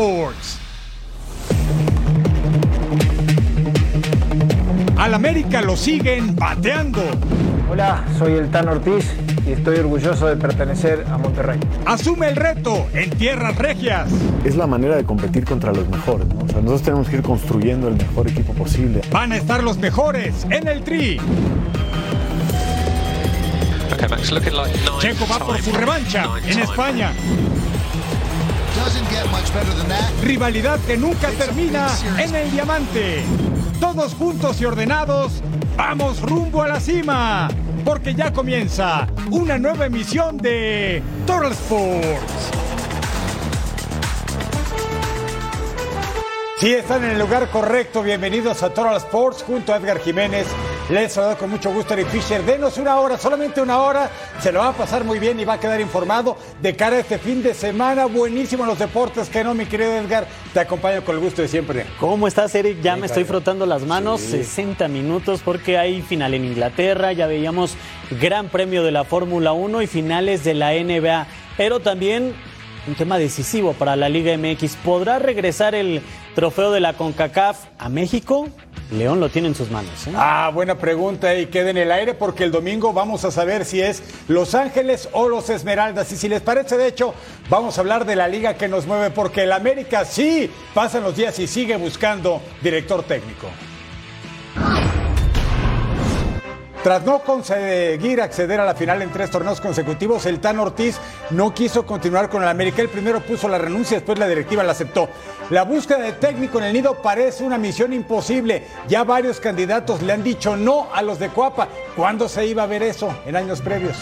Sports. Al América lo siguen bateando. Hola, soy el Tan Ortiz y estoy orgulloso de pertenecer a Monterrey. Asume el reto en tierras regias. Es la manera de competir contra los mejores. ¿no? O sea, nosotros tenemos que ir construyendo el mejor equipo posible. Van a estar los mejores en el tri. Okay, Max, looking like nine Checo va por su revancha en time. España. Rivalidad que nunca termina en el diamante. Todos juntos y ordenados, vamos rumbo a la cima. Porque ya comienza una nueva emisión de Total Sports. Si están en el lugar correcto, bienvenidos a Total Sports junto a Edgar Jiménez. Les saludo con mucho gusto Eric Fisher. Denos una hora, solamente una hora. Se lo va a pasar muy bien y va a quedar informado de cara a este fin de semana. Buenísimo los deportes, que no, mi querido Edgar. Te acompaño con el gusto de siempre. ¿Cómo estás, Eric? Ya me estoy frotando las manos. Sí. 60 minutos porque hay final en Inglaterra. Ya veíamos Gran Premio de la Fórmula 1 y finales de la NBA. Pero también un tema decisivo para la Liga MX. ¿Podrá regresar el trofeo de la CONCACAF a México? León lo tiene en sus manos. ¿eh? Ah, buena pregunta y queda en el aire porque el domingo vamos a saber si es Los Ángeles o los Esmeraldas. Y si les parece, de hecho, vamos a hablar de la liga que nos mueve porque el América sí pasan los días y sigue buscando director técnico. Tras no conseguir acceder a la final en tres torneos consecutivos, el Tan Ortiz no quiso continuar con el América. El primero puso la renuncia, después la directiva la aceptó. La búsqueda de técnico en el nido parece una misión imposible. Ya varios candidatos le han dicho no a los de Cuapa. ¿Cuándo se iba a ver eso? En años previos.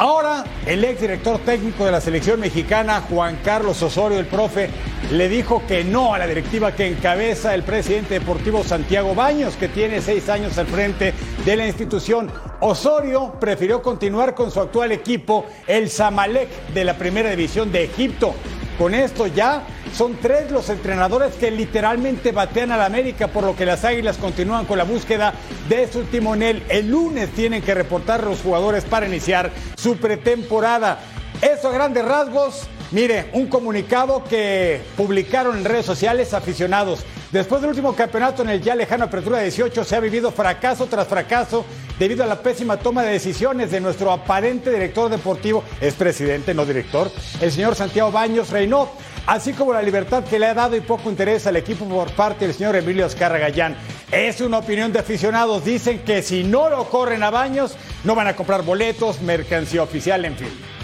Ahora, el ex director técnico de la selección mexicana, Juan Carlos Osorio, el profe, le dijo que no a la directiva que encabeza el presidente deportivo Santiago Baños, que tiene seis años al frente de la institución. Osorio prefirió continuar con su actual equipo, el Zamalek de la primera división de Egipto. Con esto ya son tres los entrenadores que literalmente batean a la América, por lo que las Águilas continúan con la búsqueda de su timonel. El lunes tienen que reportar los jugadores para iniciar su pretemporada. Eso a grandes rasgos. Mire, un comunicado que publicaron en redes sociales aficionados. Después del último campeonato en el ya lejano Apertura 18 se ha vivido fracaso tras fracaso debido a la pésima toma de decisiones de nuestro aparente director deportivo, es presidente, no director, el señor Santiago Baños Reynó, así como la libertad que le ha dado y poco interés al equipo por parte del señor Emilio Azcarra Gallán. Es una opinión de aficionados, dicen que si no lo corren a Baños, no van a comprar boletos, mercancía oficial, en fin.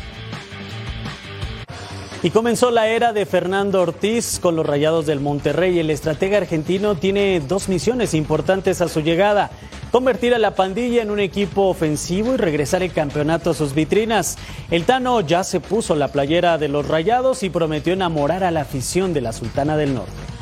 Y comenzó la era de Fernando Ortiz con los Rayados del Monterrey. El estratega argentino tiene dos misiones importantes a su llegada. Convertir a la pandilla en un equipo ofensivo y regresar el campeonato a sus vitrinas. El Tano ya se puso la playera de los Rayados y prometió enamorar a la afición de la Sultana del Norte.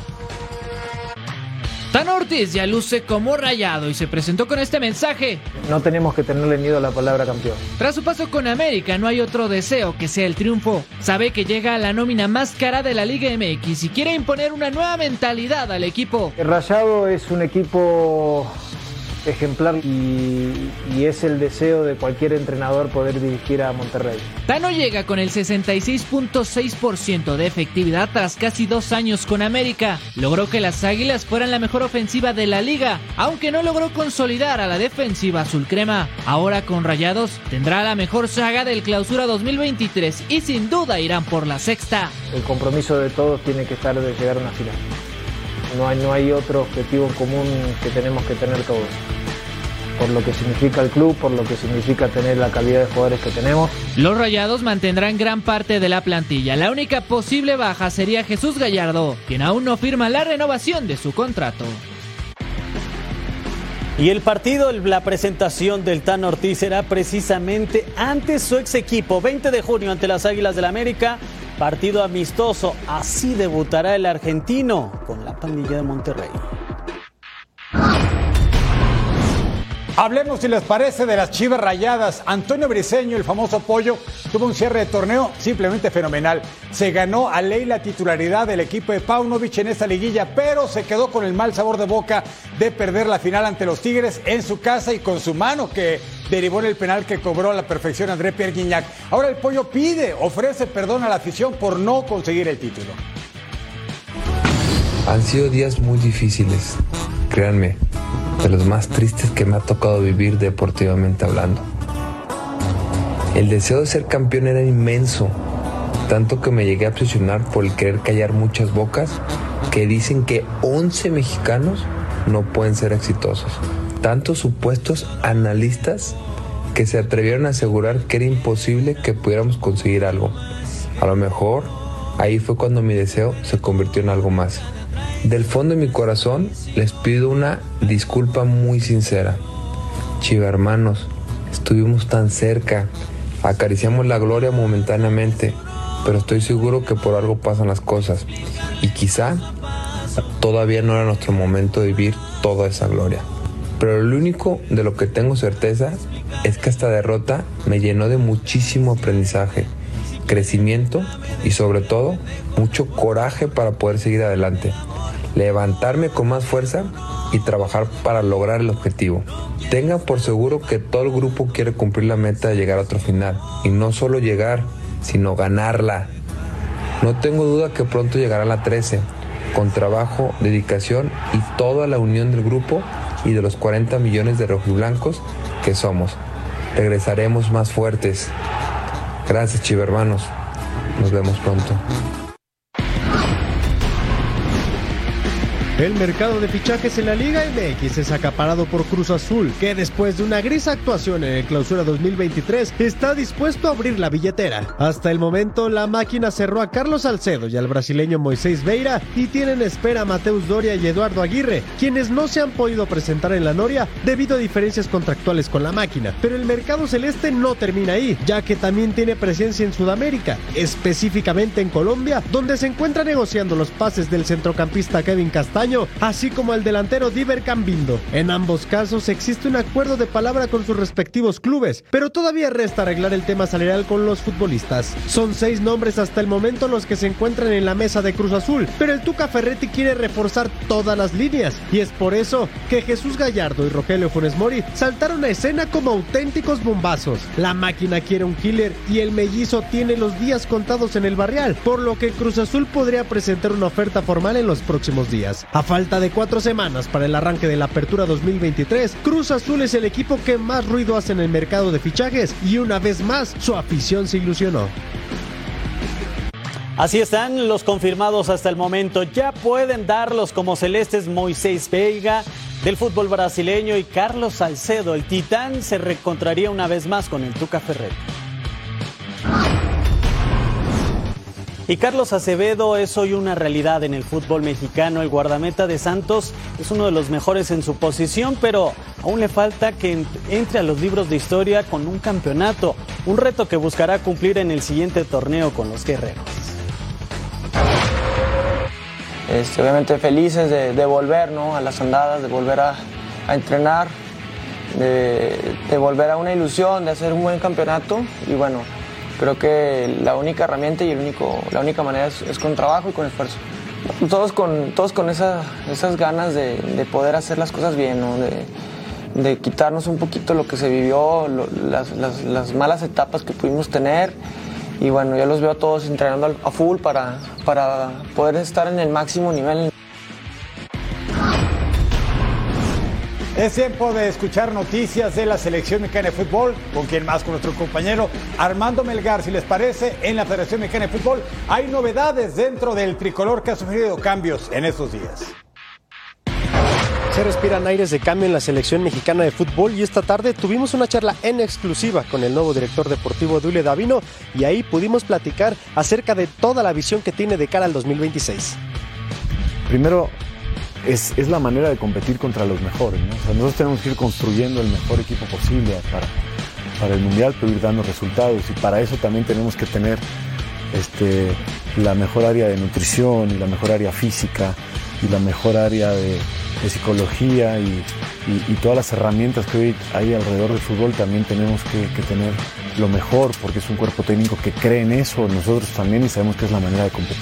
Tan Ortiz ya luce como rayado y se presentó con este mensaje. No tenemos que tenerle miedo a la palabra campeón. Tras su paso con América no hay otro deseo que sea el triunfo. Sabe que llega a la nómina más cara de la Liga MX y quiere imponer una nueva mentalidad al equipo. El Rayado es un equipo ejemplar y, y es el deseo de cualquier entrenador poder dirigir a Monterrey. Tano llega con el 66.6% de efectividad tras casi dos años con América. Logró que las Águilas fueran la mejor ofensiva de la liga, aunque no logró consolidar a la defensiva azul crema. Ahora con Rayados tendrá la mejor saga del clausura 2023 y sin duda irán por la sexta. El compromiso de todos tiene que estar de llegar a una final. No hay, no hay otro objetivo en común que tenemos que tener todos. Por lo que significa el club, por lo que significa tener la calidad de jugadores que tenemos. Los Rayados mantendrán gran parte de la plantilla. La única posible baja sería Jesús Gallardo, quien aún no firma la renovación de su contrato. Y el partido, la presentación del Tan Ortiz será precisamente ante su ex equipo, 20 de junio ante las Águilas del América, partido amistoso. Así debutará el argentino con la pandilla de Monterrey. Hablemos, si les parece, de las chivas rayadas. Antonio Briseño, el famoso pollo, tuvo un cierre de torneo simplemente fenomenal. Se ganó a ley la titularidad del equipo de Paunovic en esta liguilla, pero se quedó con el mal sabor de boca de perder la final ante los Tigres en su casa y con su mano que derivó en el penal que cobró a la perfección André Pierre Guignac. Ahora el pollo pide, ofrece perdón a la afición por no conseguir el título. Han sido días muy difíciles, créanme de los más tristes que me ha tocado vivir deportivamente hablando. El deseo de ser campeón era inmenso, tanto que me llegué a obsesionar por el querer callar muchas bocas que dicen que 11 mexicanos no pueden ser exitosos. Tantos supuestos analistas que se atrevieron a asegurar que era imposible que pudiéramos conseguir algo. A lo mejor ahí fue cuando mi deseo se convirtió en algo más. Del fondo de mi corazón les pido una disculpa muy sincera. Chiva hermanos, estuvimos tan cerca, acariciamos la gloria momentáneamente, pero estoy seguro que por algo pasan las cosas y quizá todavía no era nuestro momento de vivir toda esa gloria. Pero lo único de lo que tengo certeza es que esta derrota me llenó de muchísimo aprendizaje, crecimiento y sobre todo mucho coraje para poder seguir adelante levantarme con más fuerza y trabajar para lograr el objetivo. Tengan por seguro que todo el grupo quiere cumplir la meta de llegar a otro final y no solo llegar, sino ganarla. No tengo duda que pronto llegará la 13, con trabajo, dedicación y toda la unión del grupo y de los 40 millones de rojiblancos que somos. Regresaremos más fuertes. Gracias, chivermanos. Nos vemos pronto. El mercado de fichajes en la Liga MX es acaparado por Cruz Azul, que después de una gris actuación en el clausura 2023 está dispuesto a abrir la billetera. Hasta el momento, la máquina cerró a Carlos Salcedo y al brasileño Moisés Veira y tienen espera a Mateus Doria y Eduardo Aguirre, quienes no se han podido presentar en la Noria debido a diferencias contractuales con la máquina. Pero el mercado celeste no termina ahí, ya que también tiene presencia en Sudamérica, específicamente en Colombia, donde se encuentra negociando los pases del centrocampista Kevin Castaño así como el delantero Diver Cambindo. En ambos casos existe un acuerdo de palabra con sus respectivos clubes, pero todavía resta arreglar el tema salarial con los futbolistas. Son seis nombres hasta el momento los que se encuentran en la mesa de Cruz Azul, pero el Tuca Ferretti quiere reforzar todas las líneas y es por eso que Jesús Gallardo y Rogelio Funes Mori saltaron a escena como auténticos bombazos. La máquina quiere un killer y el mellizo tiene los días contados en el barrial, por lo que Cruz Azul podría presentar una oferta formal en los próximos días. A falta de cuatro semanas para el arranque de la apertura 2023, Cruz Azul es el equipo que más ruido hace en el mercado de fichajes y una vez más su afición se ilusionó. Así están los confirmados hasta el momento. Ya pueden darlos como celestes Moisés Veiga del fútbol brasileño y Carlos Salcedo. El titán se reencontraría una vez más con el Tuca Ferretti. Y Carlos Acevedo es hoy una realidad en el fútbol mexicano. El guardameta de Santos es uno de los mejores en su posición, pero aún le falta que entre a los libros de historia con un campeonato, un reto que buscará cumplir en el siguiente torneo con los guerreros. Este, obviamente felices de, volver ¿no? a las andadas, de volver a, entrenar, de, de volver a una ilusión, de hacer un buen campeonato y bueno, creo que la única herramienta y el único, la única manera es, con trabajo y con esfuerzo. Todos con, todos con esas ganas de, poder hacer las cosas bien, de, quitarnos un poquito lo que se vivió, las, malas etapas que pudimos tener. Y bueno, yo los veo a todos entrenando a full para, para poder estar en el máximo nivel. Es tiempo de escuchar noticias de la selección mexicana de fútbol, con quien más, con nuestro compañero Armando Melgar. Si les parece, en la Federación Mexicana de Fútbol hay novedades dentro del tricolor que ha sufrido cambios en estos días. Se respiran aires de cambio en la selección mexicana de fútbol y esta tarde tuvimos una charla en exclusiva con el nuevo director deportivo Dule Davino y ahí pudimos platicar acerca de toda la visión que tiene de cara al 2026. Primero, es, la manera de competir contra los mejores. nosotros tenemos que ir construyendo el mejor equipo posible para, para el Mundial, pero ir dando resultados. Y para eso también tenemos que tener este, la mejor área de nutrición y la mejor área física y la mejor área de, de psicología y, y- todas las herramientas que hoy hay alrededor del fútbol, también tenemos que, que tener lo mejor, porque es un cuerpo técnico que cree en eso, nosotros también, y sabemos que es la manera de competir.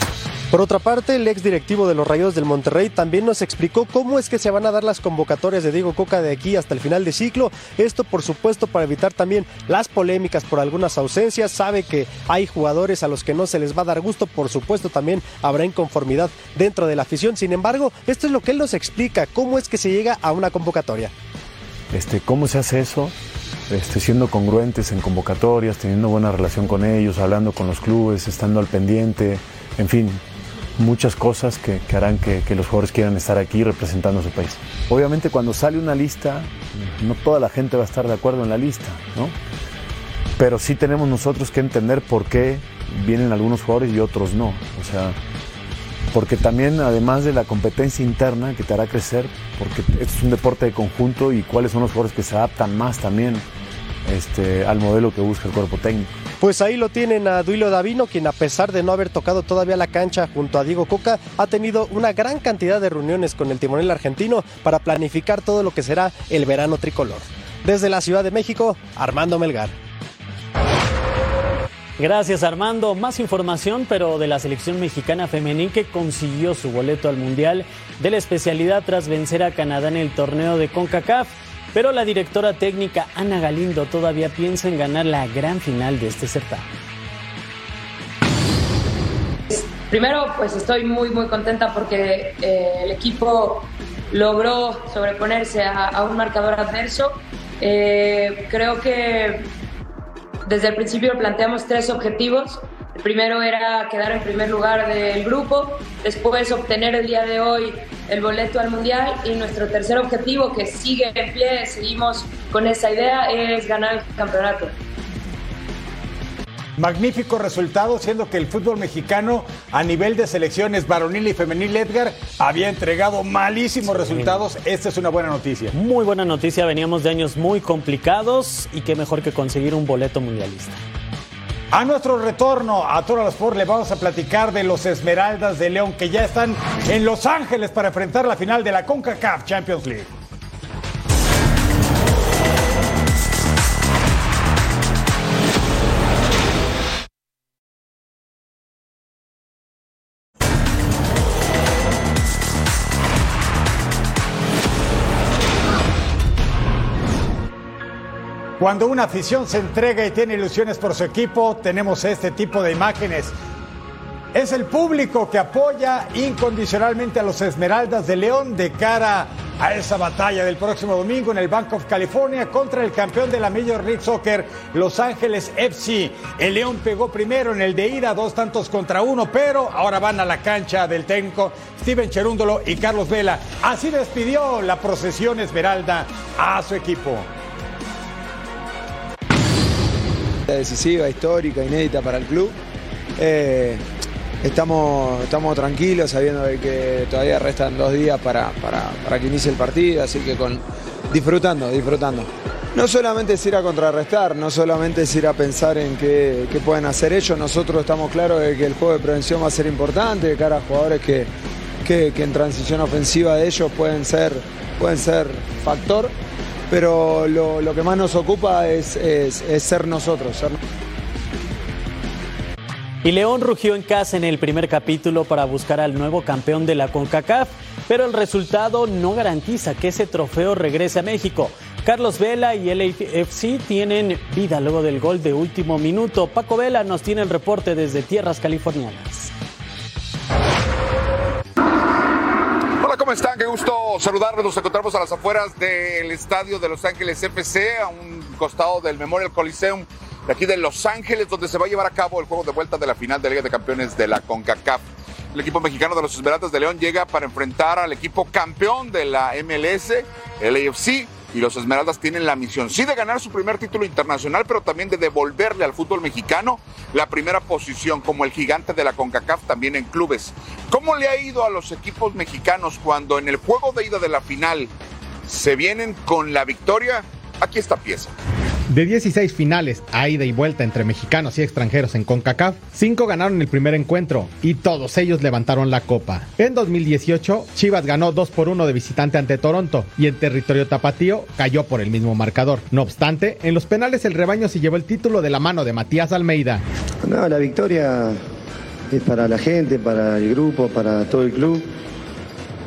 Por otra parte, el ex directivo de los Rayados del Monterrey también nos explicó cómo es que se van a dar las convocatorias de Diego Coca de aquí hasta el final de ciclo. Esto, por supuesto, para evitar también las polémicas por algunas ausencias. Sabe que hay jugadores a los que no se les va a dar gusto. Por supuesto, también habrá inconformidad dentro de la afición. Sin embargo, esto es lo que él nos explica, cómo es que se llega a una convocatoria. Este, ¿Cómo se hace eso? Este, siendo congruentes en convocatorias, teniendo buena relación con ellos, hablando con los clubes, estando al pendiente, en fin, muchas cosas que, harán que, que los jugadores quieran estar aquí representando a su país. Obviamente cuando sale una lista, no toda la gente va a estar de acuerdo en la lista, ¿no? Pero sí tenemos nosotros que entender por qué vienen algunos jugadores y otros no. O sea, porque también además de la competencia interna que te hará crecer, porque esto es un deporte de conjunto y cuáles son los jugadores que se adaptan más también este, al modelo que busca el cuerpo técnico. Pues ahí lo tienen a Duilo Davino, quien a pesar de no haber tocado todavía la cancha junto a Diego Coca, ha tenido una gran cantidad de reuniones con el timonel argentino para planificar todo lo que será el verano tricolor. Desde la Ciudad de México, Armando Melgar. Gracias Armando. Más información, pero de la selección mexicana femenil que consiguió su boleto al Mundial de la especialidad tras vencer a Canadá en el torneo de CONCACAF. Pero la directora técnica Ana Galindo todavía piensa en ganar la gran final de este certamen. Primero, pues estoy muy, muy contenta porque eh, el equipo logró sobreponerse a, un marcador adverso. Eh, creo que desde el principio planteamos tres objetivos. El primero era quedar en primer lugar del grupo, después obtener el día de hoy el boleto al Mundial y nuestro tercer objetivo, que sigue en pie, seguimos con esa idea, es ganar el campeonato. Magnífico resultado, siendo que el fútbol mexicano a nivel de selecciones varonil y femenil, Edgar, había entregado malísimos resultados. Esta es una buena noticia. Muy buena noticia, veníamos de años muy complicados y qué mejor que conseguir un boleto mundialista. A nuestro retorno a Toro Sport le vamos a platicar de los Esmeraldas de León que ya están en Los Ángeles para enfrentar la final de la CONCACAF Champions League. Cuando una afición se entrega y tiene ilusiones por su equipo, tenemos este tipo de imágenes. Es el público que apoya incondicionalmente a los Esmeraldas de León de cara a esa batalla del próximo domingo en el Bank of California contra el campeón de la Major League Soccer, Los Ángeles FC. El León pegó primero en el de ida, dos tantos contra uno, pero ahora van a la cancha del técnico Steven Cherúndolo y Carlos Vela. Así despidió la procesión Esmeralda a su equipo. Decisiva, histórica, inédita para el club. Eh, estamos, estamos tranquilos sabiendo de que todavía restan dos días para, para, para que inicie el partido, así que con, disfrutando, disfrutando. No solamente es ir a contrarrestar, no solamente es ir a pensar en qué, qué pueden hacer ellos, nosotros estamos claros de que el juego de prevención va a ser importante de cara a jugadores que, que, que en transición ofensiva de ellos pueden ser, pueden ser factor pero lo, que más nos ocupa es, ser nosotros. Y León rugió en casa en el primer capítulo para buscar al nuevo campeón de la CONCACAF, pero el resultado no garantiza que ese trofeo regrese a México. Carlos Vela y LAFC tienen vida luego del gol de último minuto. Paco Vela nos tiene el reporte desde tierras californianas. ¿Cómo están? Qué gusto saludarlos. Nos encontramos a las afueras del estadio de Los Ángeles FC, a un costado del Memorial Coliseum de aquí de Los Ángeles, donde se va a llevar a cabo el juego de vuelta de la final de Liga de Campeones de la CONCACAF. El equipo mexicano de los Esmeraldas de León llega para enfrentar al equipo campeón de la MLS, el AFC, y los Esmeraldas tienen la misión, sí, de ganar su primer título internacional, pero también de devolverle al fútbol mexicano la primera posición como el gigante de la CONCACAF también en clubes. ¿Cómo le ha ido a los equipos mexicanos cuando en el juego de ida de la final se vienen con la victoria? Aquí está pieza. De 16 finales a ida y vuelta entre mexicanos y extranjeros en CONCACAF, 5 ganaron el primer encuentro y todos ellos levantaron la copa. En 2018, Chivas ganó 2 por 1 de visitante ante Toronto y en territorio tapatío cayó por el mismo marcador. No obstante, en los penales el rebaño se llevó el título de la mano de Matías Almeida. No, la victoria es para la gente, para el grupo, para todo el club.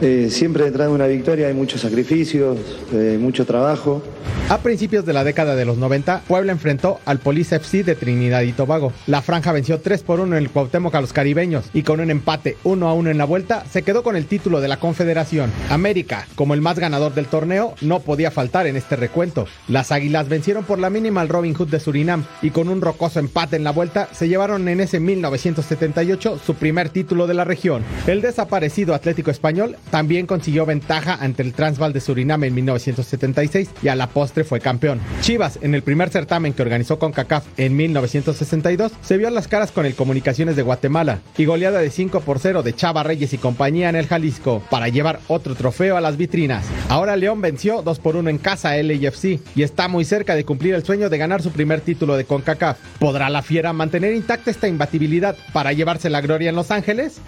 Eh, siempre detrás de una victoria hay muchos sacrificios, eh, mucho trabajo. A principios de la década de los 90, Puebla enfrentó al Police FC de Trinidad y Tobago. La franja venció 3 por 1 en el Cuauhtémoc a los caribeños y con un empate 1 a 1 en la vuelta se quedó con el título de la Confederación. América, como el más ganador del torneo, no podía faltar en este recuento. Las Águilas vencieron por la mínima al Robin Hood de Surinam y con un rocoso empate en la vuelta se llevaron en ese 1978 su primer título de la región. El desaparecido Atlético Español también consiguió ventaja ante el Transvaal de Surinam en 1976 y a la postre fue campeón. Chivas, en el primer certamen que organizó con CACAF en 1962, se vio las caras con el Comunicaciones de Guatemala y goleada de 5 por 0 de Chava Reyes y compañía en el Jalisco para llevar otro trofeo a las vitrinas. Ahora León venció 2 por 1 en casa a LAFC y está muy cerca de cumplir el sueño de ganar su primer título de CONCACAF. ¿Podrá la Fiera mantener intacta esta imbatibilidad para llevarse la gloria en Los Ángeles?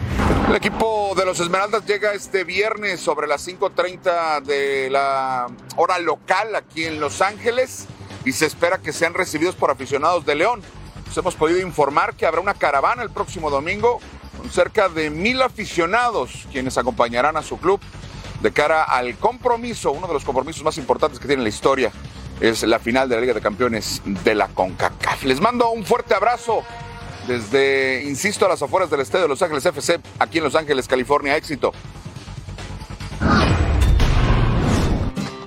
El equipo de los Esmeraldas llega este viernes sobre las 5.30 de la hora local aquí en Los Ángeles y se espera que sean recibidos por aficionados de León. Nos hemos podido informar que habrá una caravana el próximo domingo con cerca de mil aficionados quienes acompañarán a su club de cara al compromiso, uno de los compromisos más importantes que tiene la historia. Es la final de la Liga de Campeones de la CONCACAF. Les mando un fuerte abrazo desde, insisto, a las afueras del estadio de Los Ángeles FC, aquí en Los Ángeles, California. Éxito.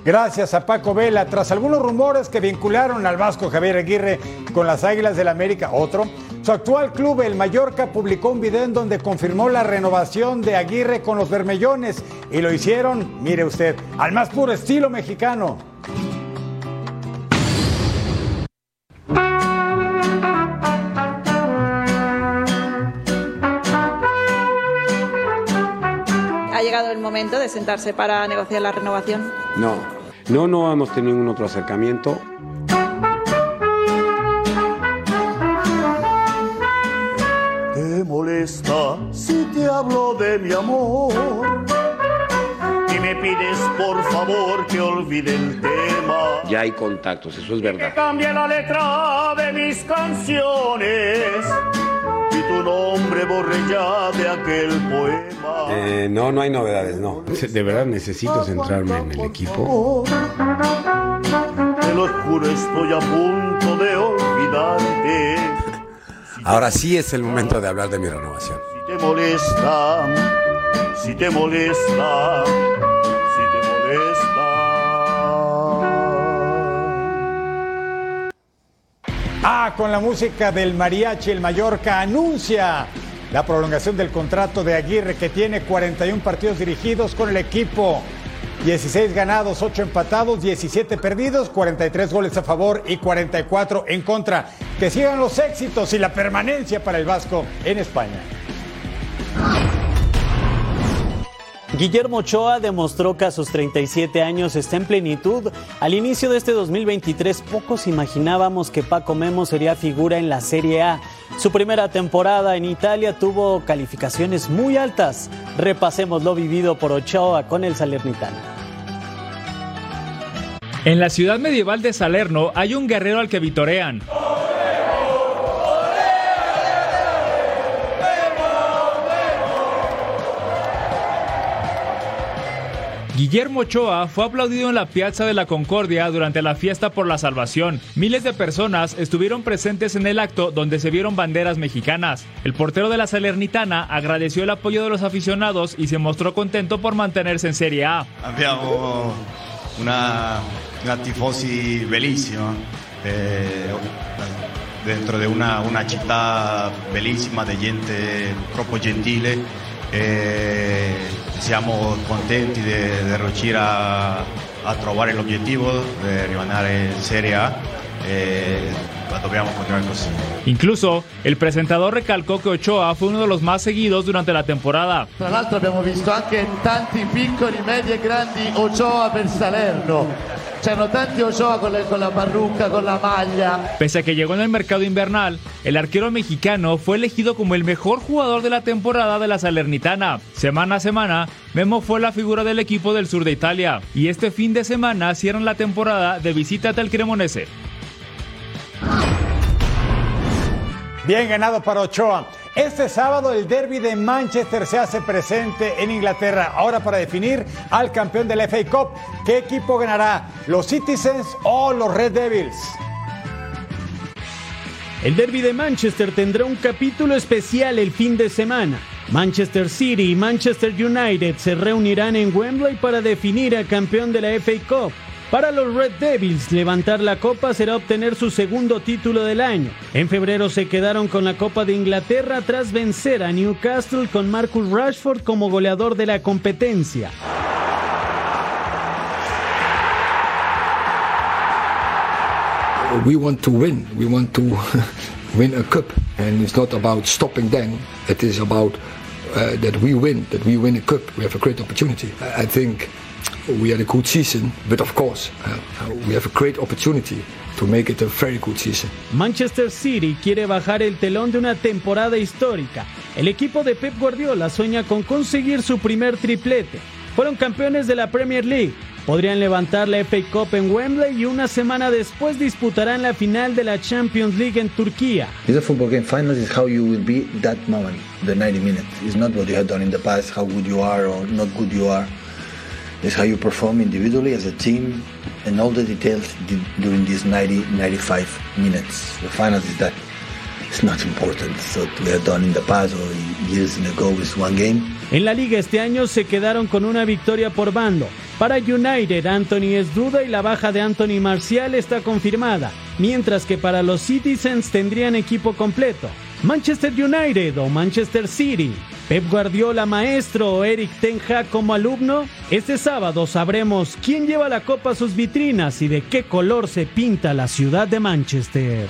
Gracias a Paco Vela. Tras algunos rumores que vincularon al vasco Javier Aguirre con las Águilas del América, otro, su actual club, el Mallorca, publicó un video en donde confirmó la renovación de Aguirre con los Bermellones y lo hicieron, mire usted, al más puro estilo mexicano. Llegado el momento de sentarse para negociar la renovación? No, no, no hemos tenido ningún otro acercamiento. ¿Te molesta si te hablo de mi amor? Y me pides por favor que olvide el tema. Ya hay contactos, eso es verdad. Que cambie la letra de mis canciones. Y tu nombre borre ya de aquel poema. Eh, no, no hay novedades, no. De verdad necesito centrarme en el equipo. Te lo juro, estoy a punto de olvidarte. Ahora sí es el momento de hablar de mi renovación. Si te molesta, si te molesta, si te molesta. Ah, con la música del mariachi, el Mallorca anuncia la prolongación del contrato de Aguirre que tiene 41 partidos dirigidos con el equipo. 16 ganados, 8 empatados, 17 perdidos, 43 goles a favor y 44 en contra. Que sigan los éxitos y la permanencia para el Vasco en España. Guillermo Ochoa demostró que a sus 37 años está en plenitud. Al inicio de este 2023 pocos imaginábamos que Paco Memo sería figura en la Serie A. Su primera temporada en Italia tuvo calificaciones muy altas. Repasemos lo vivido por Ochoa con el Salernitana. En la ciudad medieval de Salerno hay un guerrero al que vitorean. Guillermo Ochoa fue aplaudido en la Piazza de la Concordia durante la fiesta por la salvación. Miles de personas estuvieron presentes en el acto donde se vieron banderas mexicanas. El portero de la Salernitana agradeció el apoyo de los aficionados y se mostró contento por mantenerse en Serie A. Abbiamo una, una tifosi bellissima eh, dentro di una, una città bellissima di gente troppo gentile. Eh, siamo contenti di, riuscire a, a trovare l'obiettivo di rimanere in Serie A e dobbiamo continuare così. Incluso, el presentador recalcó que Ochoa fue uno de los más seguidos durante la temporada. Tra l'altro abbiamo visto anche tanti piccoli, medi e grandi Ochoa per Salerno. C'hanno tanti Ochoa con la, con la parrucca, con la maglia. Pese a que llegó en el mercado invernal, el arquero mexicano fue elegido como el mejor jugador de la temporada de la Salernitana. Semana a semana, Memo fue la figura del equipo del sur de Italia. Y este fin de semana cierran la temporada de visita al Cremonese. Bien ganado para Ochoa. Este sábado el derby de Manchester se hace presente en Inglaterra. Ahora para definir al campeón de la FA Cup. ¿Qué equipo ganará? ¿Los Citizens o los Red Devils? El derby de Manchester tendrá un capítulo especial el fin de semana. Manchester City y Manchester United se reunirán en Wembley para definir al campeón de la FA Cup. Para los Red Devils, levantar la copa será obtener su segundo título del año. En febrero se quedaron con la Copa de Inglaterra tras vencer a Newcastle con Marcus Rashford como goleador de la competencia. We want to win. We want to win a cup, and it's not about stopping them. It is about uh, that we win. That we win a cup. We have a great opportunity. I think we had a good season, but of course, uh, we have a great opportunity to make it a very good season. Manchester City quiere bajar el telón de una temporada histórica. El equipo de Pep Guardiola sueña con conseguir su primer triplete. Fueron campeones de la Premier League. Podrían levantar la FA Cup en Wembley y una semana después disputarán la final de la Champions League en Turquía. It's a football game. Final is how you will be that moment, the 90 minutes. It's not what you have done in the past, how good you are or not good you are. It's how you perform individually as a team and all the details during these 90, 95 minutes. The final is that. It's not important. So we have done in the past or years ago is one game. En la liga este año se quedaron con una victoria por bando. Para United, Anthony es duda y la baja de Anthony Marcial está confirmada, mientras que para los Citizens tendrían equipo completo. Manchester United o Manchester City. Pep Guardiola maestro o Eric Ten Hag como alumno. Este sábado sabremos quién lleva la copa a sus vitrinas y de qué color se pinta la ciudad de Manchester.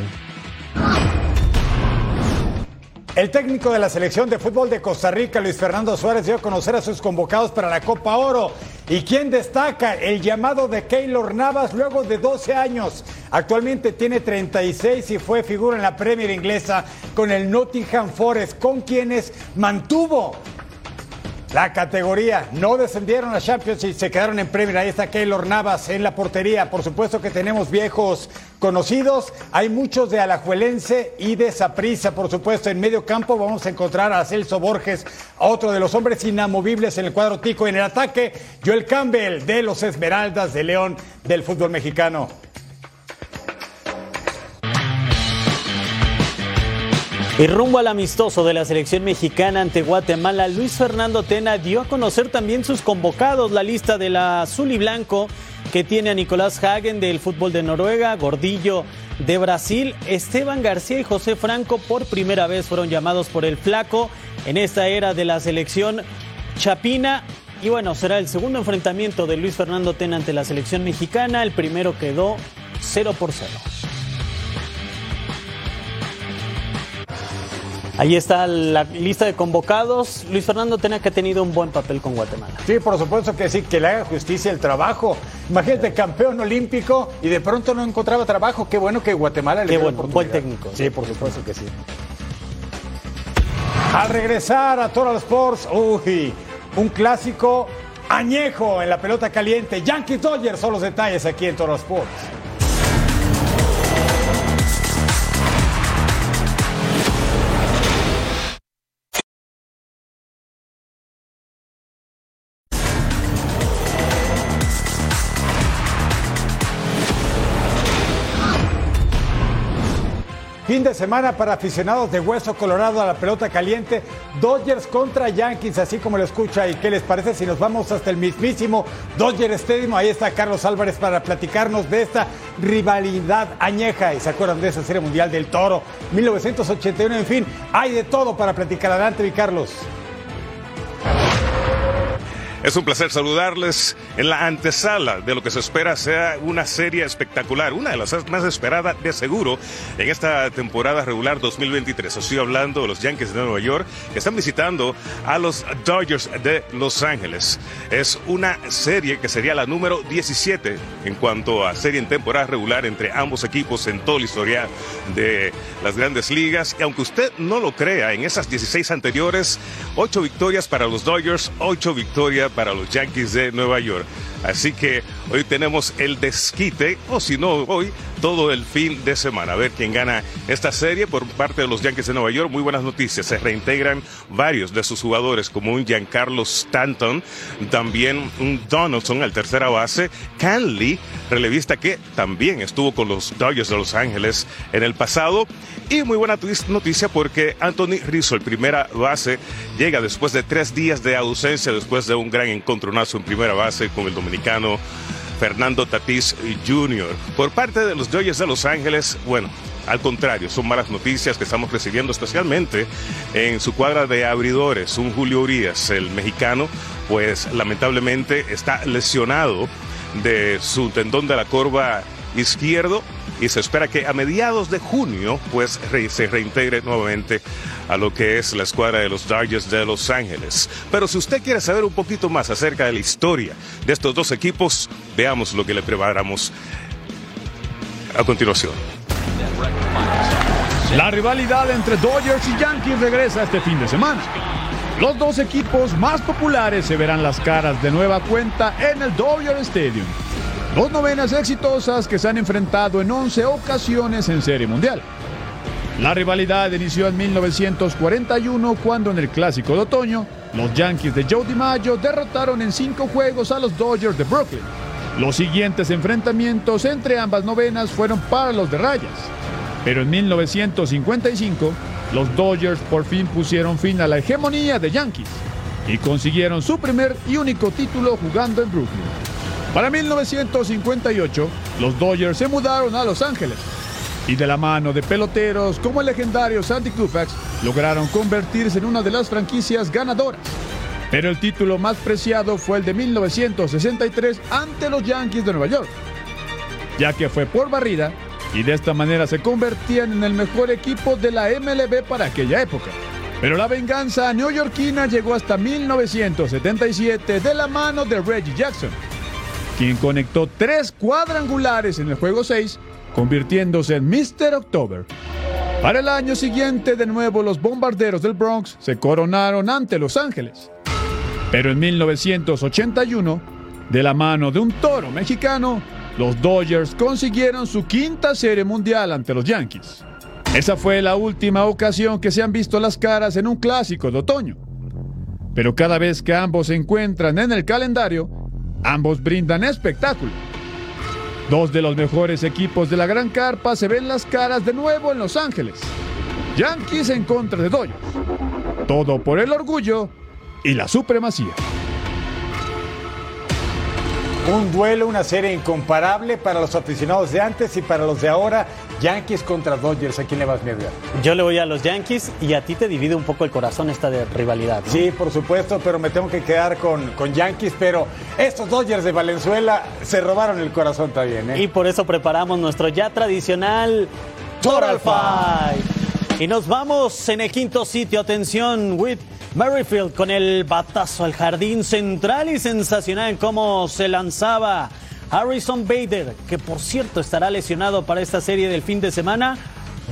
El técnico de la selección de fútbol de Costa Rica, Luis Fernando Suárez, dio a conocer a sus convocados para la Copa Oro. ¿Y quién destaca? El llamado de Keylor Navas luego de 12 años. Actualmente tiene 36 y fue figura en la Premier inglesa con el Nottingham Forest, con quienes mantuvo la categoría. No descendieron a Champions y se quedaron en Premier. Ahí está Keylor Navas en la portería. Por supuesto que tenemos viejos conocidos. Hay muchos de Alajuelense y de Saprissa, por supuesto. En medio campo vamos a encontrar a Celso Borges, otro de los hombres inamovibles en el cuadro tico. En el ataque, Joel Campbell de los Esmeraldas de León del fútbol mexicano. Y rumbo al amistoso de la selección mexicana ante Guatemala, Luis Fernando Tena dio a conocer también sus convocados, la lista de la azul y blanco que tiene a Nicolás Hagen del fútbol de Noruega, Gordillo de Brasil, Esteban García y José Franco por primera vez fueron llamados por el flaco en esta era de la selección chapina. Y bueno, será el segundo enfrentamiento de Luis Fernando Tena ante la selección mexicana. El primero quedó 0 por 0. Ahí está la lista de convocados. Luis Fernando Tena que ha tenido un buen papel con Guatemala. Sí, por supuesto que sí, que le haga justicia el trabajo. Imagínate, campeón olímpico y de pronto no encontraba trabajo. Qué bueno que Guatemala le Qué dio bueno, buen técnico. Sí, por supuesto que sí. Al regresar a Total Sports, uy, un clásico añejo en la pelota caliente. Yankees Dodgers son los detalles aquí en Total Sports. Fin de semana para aficionados de Hueso Colorado a la pelota caliente. Dodgers contra Yankees, así como lo escucha. ¿Y qué les parece si nos vamos hasta el mismísimo Dodger Stadium? Ahí está Carlos Álvarez para platicarnos de esta rivalidad añeja. Y se acuerdan de esa serie mundial del Toro, 1981. En fin, hay de todo para platicar. Adelante, mi Carlos. Es un placer saludarles. En la antesala de lo que se espera sea una serie espectacular, una de las más esperadas de seguro en esta temporada regular 2023. Estoy hablando de los Yankees de Nueva York que están visitando a los Dodgers de Los Ángeles. Es una serie que sería la número 17 en cuanto a serie en temporada regular entre ambos equipos en toda la historia de las grandes ligas. Y aunque usted no lo crea, en esas 16 anteriores, 8 victorias para los Dodgers, 8 victorias para los Yankees de Nueva York. Así que hoy tenemos el desquite, o si no, hoy todo el fin de semana. A ver quién gana esta serie por parte de los Yankees de Nueva York. Muy buenas noticias. Se reintegran varios de sus jugadores, como un Giancarlo Stanton, también un Donaldson al tercera base, Canley, relevista que también estuvo con los Dodgers de Los Ángeles en el pasado. Y muy buena noticia porque Anthony Rizzo, el primera base, llega después de tres días de ausencia, después de un gran encontronazo en primera base con el dominicano Fernando Tatís Jr. Por parte de los Dodgers de Los Ángeles, bueno, al contrario, son malas noticias que estamos recibiendo, especialmente en su cuadra de abridores. Un Julio Urias, el mexicano, pues lamentablemente está lesionado de su tendón de la corva izquierdo y se espera que a mediados de junio pues se reintegre nuevamente a lo que es la escuadra de los Dodgers de Los Ángeles. Pero si usted quiere saber un poquito más acerca de la historia de estos dos equipos, veamos lo que le preparamos a continuación. La rivalidad entre Dodgers y Yankees regresa este fin de semana. Los dos equipos más populares se verán las caras de nueva cuenta en el Dodger Stadium. Dos novenas exitosas que se han enfrentado en 11 ocasiones en Serie Mundial. La rivalidad inició en 1941 cuando en el Clásico de Otoño los Yankees de Joe DiMaggio derrotaron en cinco juegos a los Dodgers de Brooklyn. Los siguientes enfrentamientos entre ambas novenas fueron para los de Rayas. Pero en 1955 los Dodgers por fin pusieron fin a la hegemonía de Yankees y consiguieron su primer y único título jugando en Brooklyn. Para 1958, los Dodgers se mudaron a Los Ángeles y de la mano de peloteros como el legendario Sandy Koufax lograron convertirse en una de las franquicias ganadoras. Pero el título más preciado fue el de 1963 ante los Yankees de Nueva York, ya que fue por barrida y de esta manera se convertían en el mejor equipo de la MLB para aquella época. Pero la venganza neoyorquina llegó hasta 1977 de la mano de Reggie Jackson, quien conectó tres cuadrangulares en el juego 6, convirtiéndose en Mr. October. Para el año siguiente, de nuevo, los bombarderos del Bronx se coronaron ante Los Ángeles. Pero en 1981, de la mano de un toro mexicano, los Dodgers consiguieron su quinta serie mundial ante los Yankees. Esa fue la última ocasión que se han visto las caras en un clásico de otoño. Pero cada vez que ambos se encuentran en el calendario, Ambos brindan espectáculo. Dos de los mejores equipos de la Gran Carpa se ven las caras de nuevo en Los Ángeles. Yankees en contra de Dodgers. Todo por el orgullo y la supremacía. Un duelo, una serie incomparable para los aficionados de antes y para los de ahora. Yankees contra Dodgers, ¿a quién le vas, mi Yo le voy a los Yankees y a ti te divide un poco el corazón esta de rivalidad. Sí, por supuesto, pero me tengo que quedar con, con Yankees. Pero estos Dodgers de Valenzuela se robaron el corazón también. ¿eh? Y por eso preparamos nuestro ya tradicional Total Five. Y nos vamos en el quinto sitio. Atención, Whit Merrifield con el batazo al jardín central y sensacional cómo se lanzaba Harrison Bader, que por cierto estará lesionado para esta serie del fin de semana.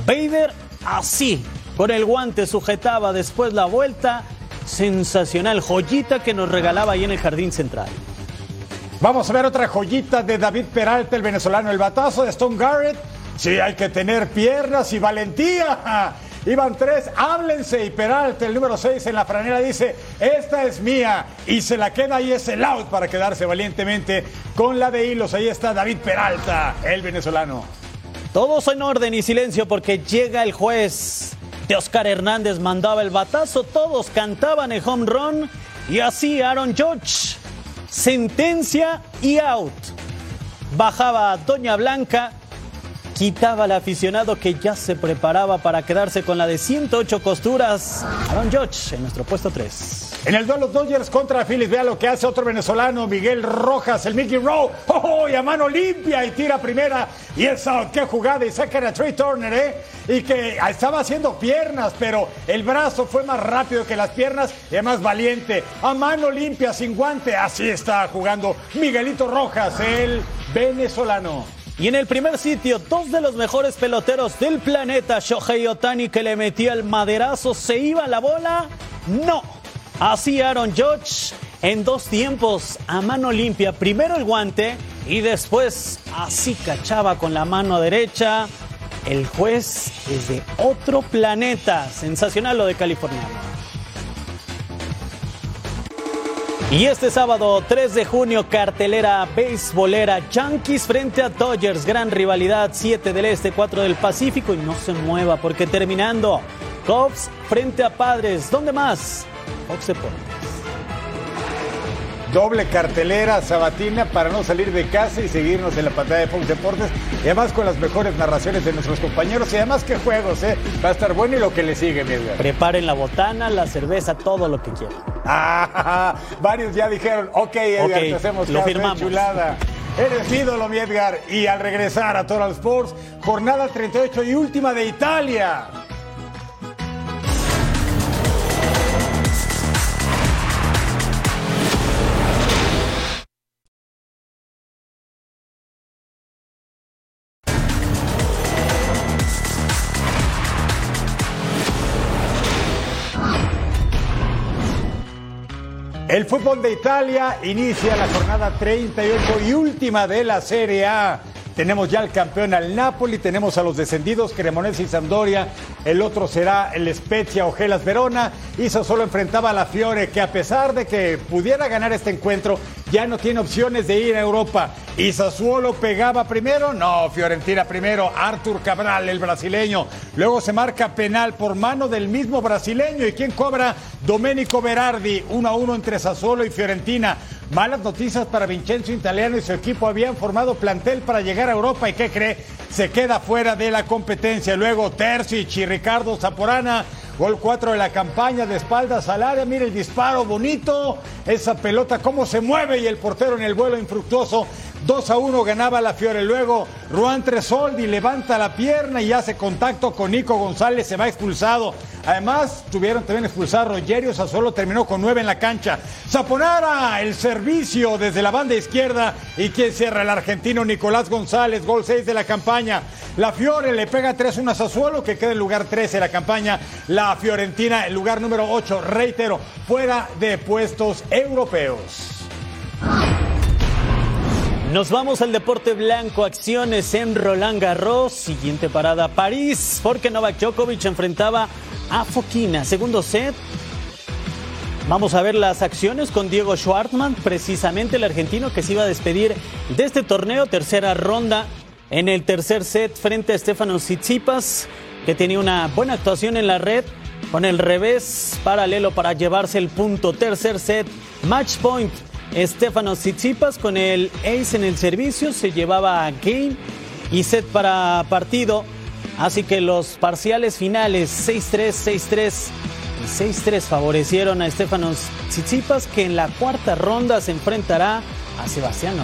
Bader así, con el guante sujetaba después la vuelta. Sensacional joyita que nos regalaba ahí en el jardín central. Vamos a ver otra joyita de David Peralta, el venezolano, el batazo de Stone Garrett. Sí, hay que tener piernas y valentía. Iban tres, háblense. Y Peralta, el número seis en la franela, dice: Esta es mía. Y se la queda y es el out para quedarse valientemente con la de hilos. Ahí está David Peralta, el venezolano. Todos en orden y silencio porque llega el juez. De Oscar Hernández mandaba el batazo, todos cantaban el home run y así Aaron George. Sentencia y out. Bajaba Doña Blanca quitaba al aficionado que ya se preparaba para quedarse con la de 108 costuras. Aaron Judge en nuestro puesto 3. En el duelo Dodgers contra Phillies, vea lo que hace otro venezolano, Miguel Rojas, el Mickey Rowe. ¡Oh, y a mano limpia y tira primera! Y es out, qué jugada. Y sacan a Trey Turner, ¿eh? Y que estaba haciendo piernas, pero el brazo fue más rápido que las piernas y más valiente. A mano limpia, sin guante. Así está jugando Miguelito Rojas, el venezolano. Y en el primer sitio, dos de los mejores peloteros del planeta, Shohei Otani, que le metía el maderazo, ¿se iba la bola? No. Así Aaron Judge en dos tiempos a mano limpia. Primero el guante y después así cachaba con la mano derecha. El juez es de otro planeta. Sensacional lo de California. Y este sábado 3 de junio, cartelera beisbolera Yankees frente a Dodgers. Gran rivalidad, 7 del Este, 4 del Pacífico. Y no se mueva porque terminando, Cubs frente a Padres. ¿Dónde más? Fox. Doble cartelera sabatina para no salir de casa y seguirnos en la pantalla de Fox Deportes. Y además con las mejores narraciones de nuestros compañeros. Y además que juegos, ¿eh? Va a estar bueno y lo que le sigue, mi Edgar. Preparen la botana, la cerveza, todo lo que quieran. Ah, varios ya dijeron, ok, Edgar, Ok, te hacemos lo caso, firmamos. chulada. Eres ídolo, mi Edgar. Y al regresar a Total Sports, jornada 38 y última de Italia. El fútbol de Italia inicia la jornada 38 y última de la Serie A. Tenemos ya al campeón al Napoli, tenemos a los descendidos Cremonese y Sampdoria, el otro será el Spezia o Gelas Verona. Y solo enfrentaba a la Fiore que a pesar de que pudiera ganar este encuentro ya no tiene opciones de ir a Europa. ¿Y Sassuolo pegaba primero? No, Fiorentina primero, Artur Cabral, el brasileño. Luego se marca penal por mano del mismo brasileño. ¿Y quién cobra? Domenico Berardi, 1 a 1 entre Sassuolo y Fiorentina. Malas noticias para Vincenzo Italiano y su equipo habían formado plantel para llegar a Europa y ¿qué cree? Se queda fuera de la competencia. Luego Terzic y Ricardo Zaporana. Gol 4 de la campaña de espaldas al área. Mire el disparo bonito. Esa pelota cómo se mueve y el portero en el vuelo infructuoso. 2 a 1 ganaba la Fiore. Luego Ruan Tresoldi levanta la pierna y hace contacto con Nico González. Se va expulsado. Además, tuvieron también expulsado a Rogerio. Sassuolo terminó con 9 en la cancha. Zaponara, el servicio desde la banda izquierda. Y quien cierra el argentino Nicolás González. Gol 6 de la campaña. La Fiore le pega 3-1 a Sassuolo, que queda en lugar 13 de la campaña. La Fiorentina, en lugar número 8, reitero, fuera de puestos europeos. Nos vamos al deporte blanco, acciones en Roland Garros. Siguiente parada, París, porque Novak Djokovic enfrentaba a Fokina. Segundo set. Vamos a ver las acciones con Diego Schwartzman, precisamente el argentino que se iba a despedir de este torneo. Tercera ronda en el tercer set frente a Stefano Tsitsipas, que tenía una buena actuación en la red. Con el revés paralelo para llevarse el punto. Tercer set, match point. Stefano Tsitsipas con el ace en el servicio se llevaba game y set para partido. Así que los parciales finales 6-3, 6-3 y 6-3 favorecieron a Stefano Tsitsipas que en la cuarta ronda se enfrentará a Sebastián.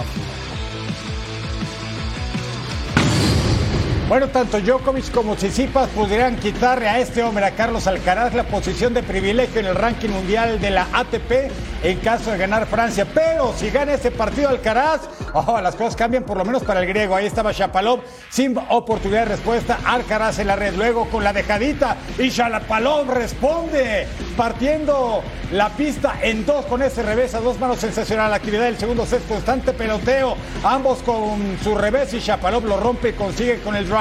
Bueno, tanto Djokovic como Tsitsipas podrían quitarle a este hombre, a Carlos Alcaraz, la posición de privilegio en el ranking mundial de la ATP en caso de ganar Francia. Pero si gana este partido Alcaraz, oh, las cosas cambian por lo menos para el griego. Ahí estaba Shapalov sin oportunidad de respuesta. Alcaraz en la red, luego con la dejadita y Shapalov responde partiendo la pista en dos con ese revés a dos manos sensacional. La actividad del segundo set, constante peloteo, ambos con su revés y Shapalov lo rompe y consigue con el drive.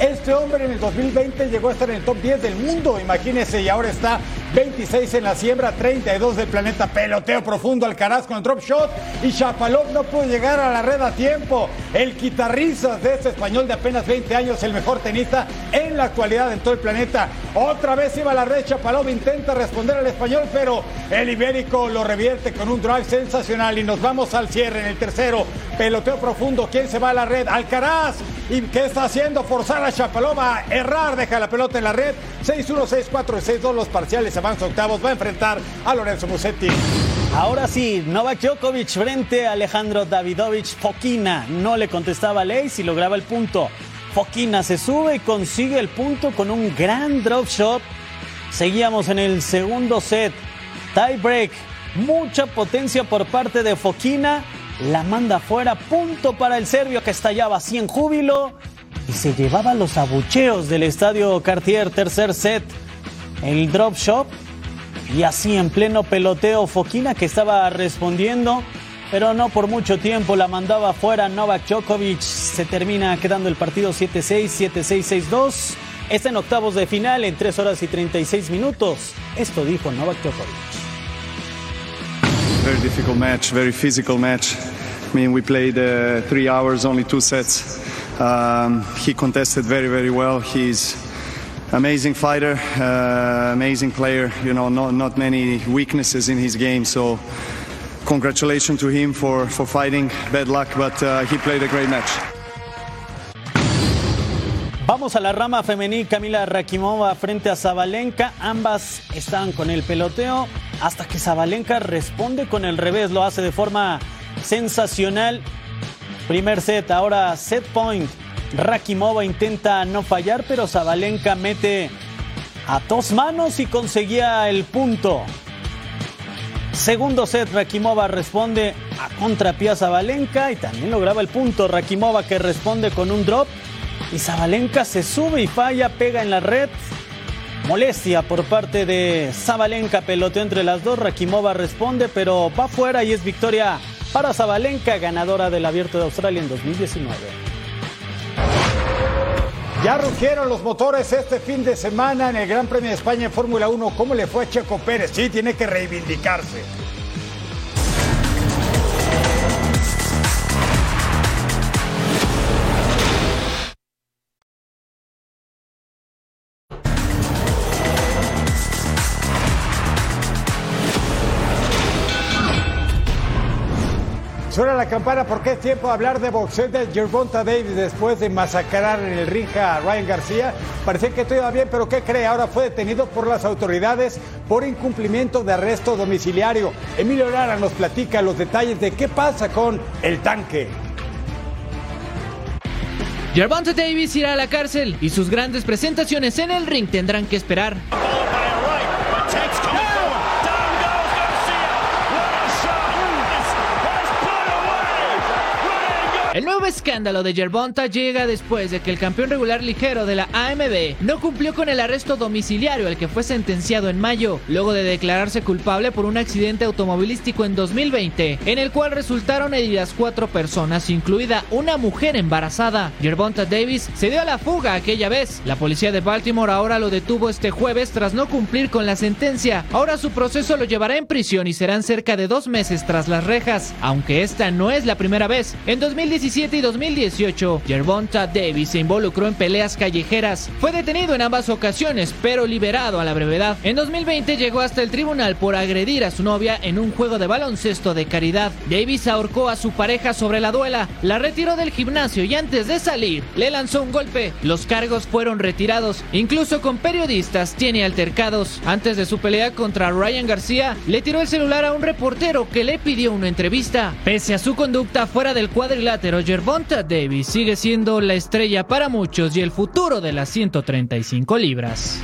Este hombre en el 2020 llegó a estar en el top 10 del mundo, imagínense, y ahora está 26 en la siembra, 32 del planeta. Peloteo profundo, Alcaraz con el drop shot y Shapalov no pudo llegar a la red a tiempo. El quitarrizas de este español de apenas 20 años, el mejor tenista en la actualidad en todo el planeta. Otra vez iba a la red, Shapalov intenta responder al español, pero el ibérico lo revierte con un drive sensacional y nos vamos al cierre en el tercero. Peloteo profundo, ¿quién se va a la red? Alcaraz ¿Y qué está haciendo? Forzar a Chapaloma, errar, deja la pelota en la red. 6-1, 6-4 y 6-2 los parciales, avanza octavos, va a enfrentar a Lorenzo Musetti. Ahora sí, Novak Djokovic frente a Alejandro Davidovich Fokina. No le contestaba Leis y lograba el punto. Fokina se sube y consigue el punto con un gran drop shot. Seguíamos en el segundo set. Tie break. Mucha potencia por parte de Fokina. La manda fuera. Punto para el serbio que estallaba así en júbilo. Y se llevaba los abucheos del estadio Cartier. Tercer set. El drop shot. Y así en pleno peloteo Fokina que estaba respondiendo. Pero no por mucho tiempo la mandaba fuera Novak Djokovic. Se termina quedando el partido 7-6, 7-6, 6-2. Está en octavos de final en 3 horas y 36 minutos. Esto dijo Novak Djokovic. Very difficult match, very physical match. I mean, we played uh, three hours, only two sets. Um, he contested very, very well. He's amazing fighter, uh, amazing player. You know, not not many weaknesses in his game. So, congratulations to him for for fighting. Bad luck, but uh, he played a great match. Vamos a la rama femenil, Camila Rakimova frente a Zabalenka. Ambas están con el peloteo hasta que Zabalenka responde con el revés. Lo hace de forma sensacional. Primer set, ahora set point. Rakimova intenta no fallar, pero Zabalenka mete a dos manos y conseguía el punto. Segundo set, Rakimova responde a contrapié a Zabalenka y también lograba el punto. Rakimova que responde con un drop y Zabalenka se sube y falla, pega en la red. Molestia por parte de Zabalenka, peloteo entre las dos. Rakimova responde, pero va fuera y es victoria para Zabalenka, ganadora del Abierto de Australia en 2019. Ya rugieron los motores este fin de semana en el Gran Premio de España en Fórmula 1. ¿Cómo le fue a Checo Pérez? Sí, tiene que reivindicarse. Suena la campana porque es tiempo de hablar de boxeo de Gervonta Davis después de masacrar en el ring a Ryan García. Parecía que todo iba bien, pero ¿qué cree? Ahora fue detenido por las autoridades por incumplimiento de arresto domiciliario. Emilio Lara nos platica los detalles de qué pasa con el tanque. Gervonta Davis irá a la cárcel y sus grandes presentaciones en el ring tendrán que esperar. El nuevo escándalo de Gervonta llega después de que el campeón regular ligero de la AMB no cumplió con el arresto domiciliario al que fue sentenciado en mayo, luego de declararse culpable por un accidente automovilístico en 2020, en el cual resultaron heridas cuatro personas, incluida una mujer embarazada. Gervonta Davis se dio a la fuga aquella vez. La policía de Baltimore ahora lo detuvo este jueves tras no cumplir con la sentencia. Ahora su proceso lo llevará en prisión y serán cerca de dos meses tras las rejas, aunque esta no es la primera vez. En 2017 y 2018, Gervonta Davis se involucró en peleas callejeras. Fue detenido en ambas ocasiones, pero liberado a la brevedad. En 2020 llegó hasta el tribunal por agredir a su novia en un juego de baloncesto de caridad. Davis ahorcó a su pareja sobre la duela, la retiró del gimnasio y antes de salir le lanzó un golpe. Los cargos fueron retirados, incluso con periodistas tiene altercados. Antes de su pelea contra Ryan García, le tiró el celular a un reportero que le pidió una entrevista. Pese a su conducta fuera del cuadrilátero, Gervonta Davis sigue siendo la estrella para muchos y el futuro de las 135 libras.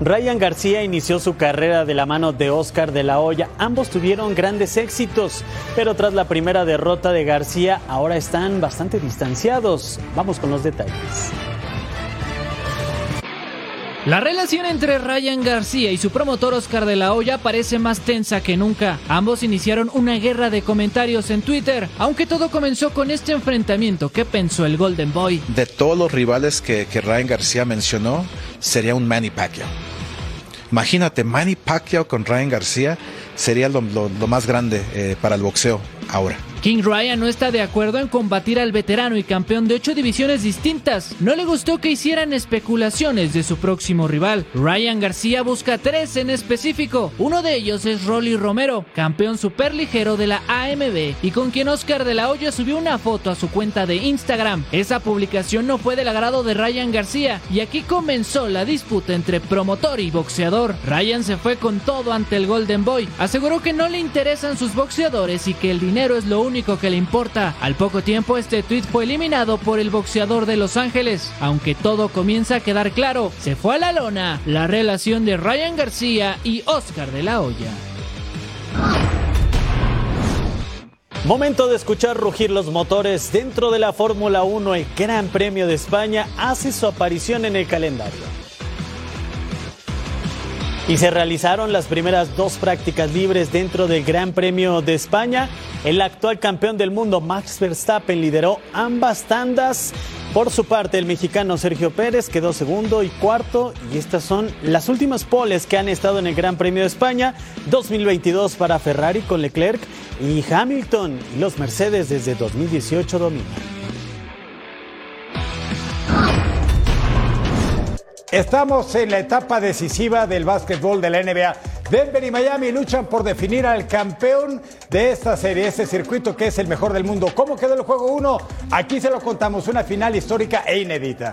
Ryan García inició su carrera de la mano de Oscar de la Hoya. Ambos tuvieron grandes éxitos, pero tras la primera derrota de García ahora están bastante distanciados. Vamos con los detalles. La relación entre Ryan García y su promotor Oscar de la Hoya parece más tensa que nunca. Ambos iniciaron una guerra de comentarios en Twitter, aunque todo comenzó con este enfrentamiento. ¿Qué pensó el Golden Boy? De todos los rivales que, que Ryan García mencionó, sería un Manny Pacquiao. Imagínate, Manny Pacquiao con Ryan García sería lo más grande eh, para el boxeo ahora. King Ryan no está de acuerdo en combatir al veterano y campeón de ocho divisiones distintas. No le gustó que hicieran especulaciones de su próximo rival. Ryan García busca tres en específico. Uno de ellos es Rolly Romero, campeón superligero de la AMB y con quien Oscar de la Hoya subió una foto a su cuenta de Instagram. Esa publicación no fue del agrado de Ryan García y aquí comenzó la disputa entre promotor y boxeador. Ryan se fue con todo ante el Golden Boy. Aseguró que no le interesan sus boxeadores y que el dinero es lo único que le importa. Al poco tiempo este tweet fue eliminado por el boxeador de Los Ángeles. Aunque todo comienza a quedar claro, se fue a la lona la relación de Ryan García y Oscar de la Hoya. Momento de escuchar rugir los motores dentro de la Fórmula 1. El Gran Premio de España hace su aparición en el calendario. Y se realizaron las primeras dos prácticas libres dentro del Gran Premio de España. El actual campeón del mundo, Max Verstappen, lideró ambas tandas. Por su parte, el mexicano Sergio Pérez quedó segundo y cuarto. Y estas son las últimas poles que han estado en el Gran Premio de España 2022 para Ferrari con Leclerc y Hamilton. Y los Mercedes desde 2018 dominan. Estamos en la etapa decisiva del básquetbol de la NBA. Denver y Miami luchan por definir al campeón de esta serie, este circuito que es el mejor del mundo. ¿Cómo quedó el juego 1? Aquí se lo contamos, una final histórica e inédita.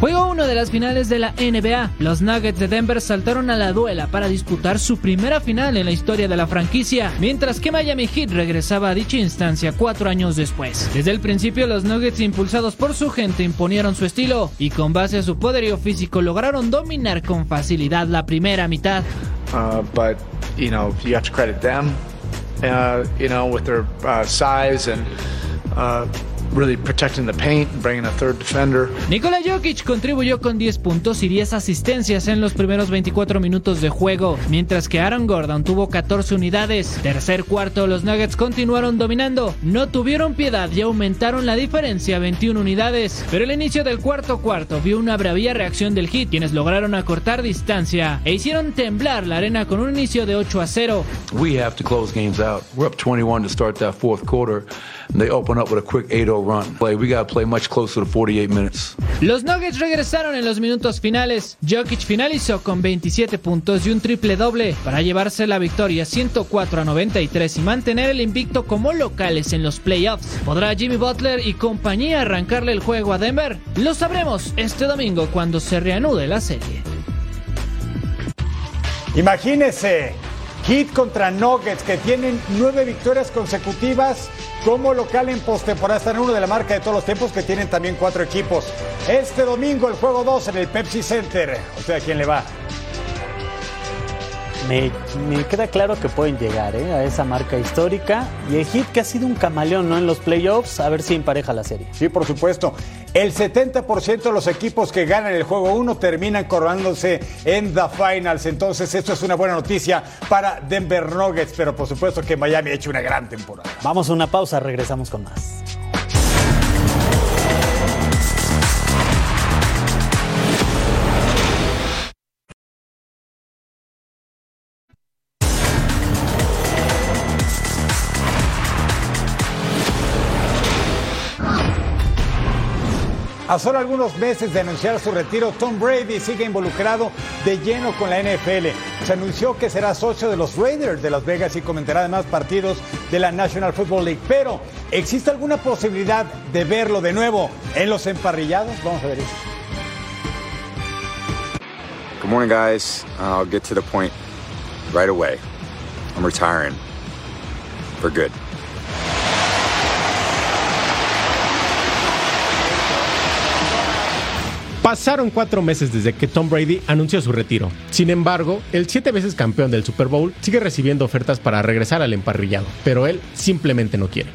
Juego 1 de las finales de la NBA. Los Nuggets de Denver saltaron a la duela para disputar su primera final en la historia de la franquicia, mientras que Miami Heat regresaba a dicha instancia cuatro años después. Desde el principio, los Nuggets, impulsados por su gente, imponieron su estilo y con base a su poderío físico lograron dominar con facilidad la primera mitad. Uh, but you know, you have to credit them, uh, you know, with their uh, size and. Really protecting the paint, bringing a third defender. Nikola Jokic contribuyó con 10 puntos y 10 asistencias en los primeros 24 minutos de juego, mientras que Aaron Gordon tuvo 14 unidades. Tercer cuarto, los Nuggets continuaron dominando, no tuvieron piedad y aumentaron la diferencia a 21 unidades. Pero el inicio del cuarto cuarto vio una bravía reacción del Heat, quienes lograron acortar distancia e hicieron temblar la arena con un inicio de 8 a 0. We have to close games out. We're up 21 to start that fourth quarter. And they open up with a quick 8-0 run. Play, we got to play much closer to 48 minutes. Los Nuggets regresaron en los minutos finales. Jokic finalizó con 27 puntos y un triple doble para llevarse la victoria 104 a 93 y mantener el invicto como locales en los playoffs. ¿Podrá Jimmy Butler y compañía arrancarle el juego a Denver? Lo sabremos este domingo cuando se reanude la serie. Imagínese, Heat contra Nuggets que tienen nueve victorias consecutivas como local en postemporada. Están en uno de la marca de todos los tiempos que tienen también cuatro equipos. Este domingo el juego 2 en el Pepsi Center. ¿O sea, a quién le va? Me, me, queda claro que pueden llegar ¿eh? a esa marca histórica. Y el Heat que ha sido un camaleón ¿no? en los playoffs, a ver si empareja la serie. Sí, por supuesto. El 70% de los equipos que ganan el juego 1 terminan coronándose en The Finals. Entonces, esto es una buena noticia para Denver Nuggets, pero por supuesto que Miami ha hecho una gran temporada. Vamos a una pausa, regresamos con más. A solo algunos meses de anunciar su retiro, Tom Brady sigue involucrado de lleno con la NFL. Se anunció que será socio de los Raiders de Las Vegas y comentará además partidos de la National Football League. Pero, ¿existe alguna posibilidad de verlo de nuevo en los emparrillados? Vamos a ver eso. Good morning, guys. I'll get to the point right away. I'm retiring for good. Pasaron cuatro meses desde que Tom Brady anunció su retiro. Sin embargo, el siete veces campeón del Super Bowl sigue recibiendo ofertas para regresar al emparrillado, pero él simplemente no quiere.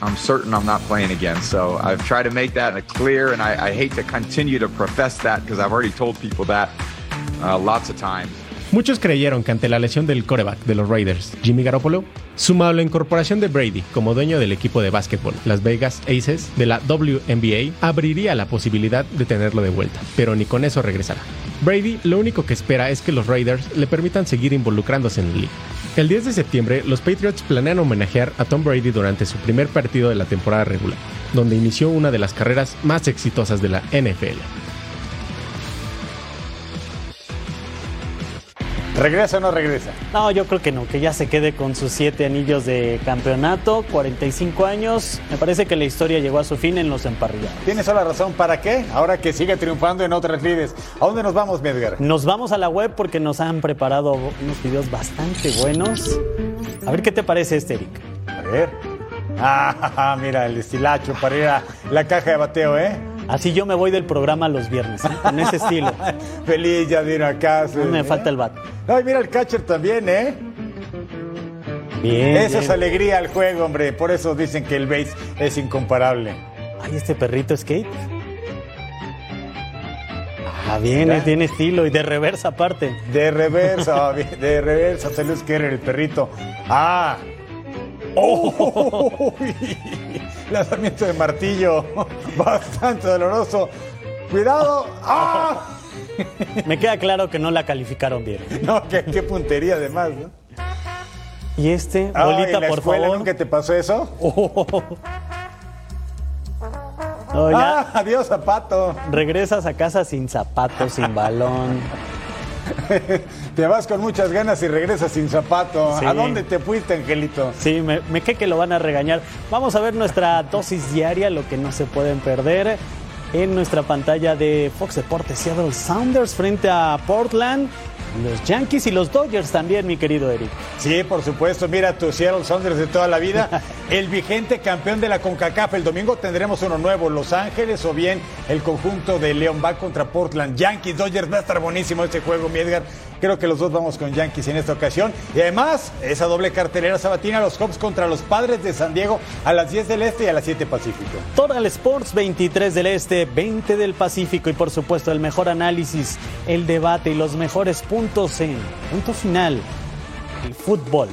I'm certain I'm not playing again, so I've tried to make that clear, and I, I hate to continue to profess that because I've already told people that uh, lots of times. Muchos creyeron que ante la lesión del coreback de los Raiders, Jimmy Garoppolo, sumado a la incorporación de Brady como dueño del equipo de básquetbol, Las Vegas Aces, de la WNBA, abriría la posibilidad de tenerlo de vuelta, pero ni con eso regresará. Brady lo único que espera es que los Raiders le permitan seguir involucrándose en la liga. El 10 de septiembre, los Patriots planean homenajear a Tom Brady durante su primer partido de la temporada regular, donde inició una de las carreras más exitosas de la NFL. ¿Regresa o no regresa? No, yo creo que no, que ya se quede con sus siete anillos de campeonato, 45 años. Me parece que la historia llegó a su fin en los emparrillados. Tienes toda la razón. ¿Para qué? Ahora que sigue triunfando en otras lides. ¿A dónde nos vamos, Medgar? Nos vamos a la web porque nos han preparado unos videos bastante buenos. A ver qué te parece este, Eric. A ver. Ah, mira, el estilacho para ir a la caja de bateo, ¿eh? Así yo me voy del programa los viernes, ¿eh? con ese estilo. Feliz ya de ir a casa. No me ¿eh? falta el bat. Ay, mira el catcher también, ¿eh? Bien. Eso bien. es alegría al juego, hombre. Por eso dicen que el base es incomparable. Ay, este perrito skate. Ah, bien, Mira. tiene estilo y de reversa aparte. De reversa, de reversa, se Luis Kerr, el perrito. Ah. ¡Oh! Lanzamiento de martillo. Bastante doloroso. Cuidado. ¡Ah! Me queda claro que no la calificaron bien. No, qué, qué puntería además, ¿no? Y este, Ay, bolita, ¿en la por escuela favor. nunca te pasó eso? No, ya Ah, adiós, zapato. regresas a casa sin zapatos, sin balón. Te vas con muchas ganas y regresas sin zapato. Sí. ¿A dónde te fuiste, Angelito? Sí, me, me que lo van a regañar. Vamos a ver nuestra dosis diaria, lo que no se pueden perder. En nuestra pantalla de Fox Deportes, Seattle Sounders frente a Portland. Los Yankees y los Dodgers también, mi querido Eric. Sí, por supuesto. Mira, tu Seattle Sounders de toda la vida. El vigente campeón de la CONCACAF. El domingo tendremos uno nuevo, Los Ángeles o bien el conjunto de León va contra Portland. Yankees, Dodgers, va a estar buenísimo este juego, mi Edgar. Creo que los dos vamos con Yankees en esta ocasión. Y además, esa doble cartelera sabatina, los Cubs contra los Padres de San Diego a las 10 del Este y a las 7 Pacífico. Total Sports 23 del Este, 20 del Pacífico y por supuesto el mejor análisis, el debate y los mejores puntos en punto final, el fútbol.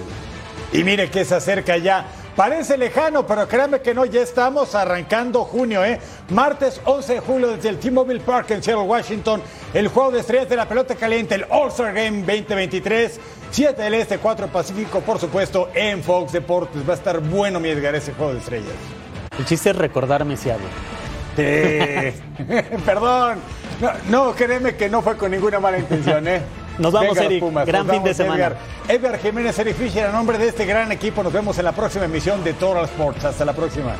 Y mire que se acerca ya. Parece lejano, pero créanme que no, ya estamos arrancando junio, ¿eh? Martes 11 de julio desde el T-Mobile Park en Seattle, Washington. El juego de estrellas de la pelota caliente, el All-Star Game 2023. 7 del Este, 4 Pacífico, por supuesto, en Fox Deportes. Va a estar bueno, mi Edgar, ese juego de estrellas. El chiste es recordarme si. Sí. Perdón. No, no, créeme que no fue con ninguna mala intención, ¿eh? Nos vamos, Venga, Eric. Pumas, Gran nos fin de semana. Edgar. Edgar Jiménez, Eric Fisher, a nombre de este gran equipo, nos vemos en la próxima emisión de Total Sports. Hasta la próxima.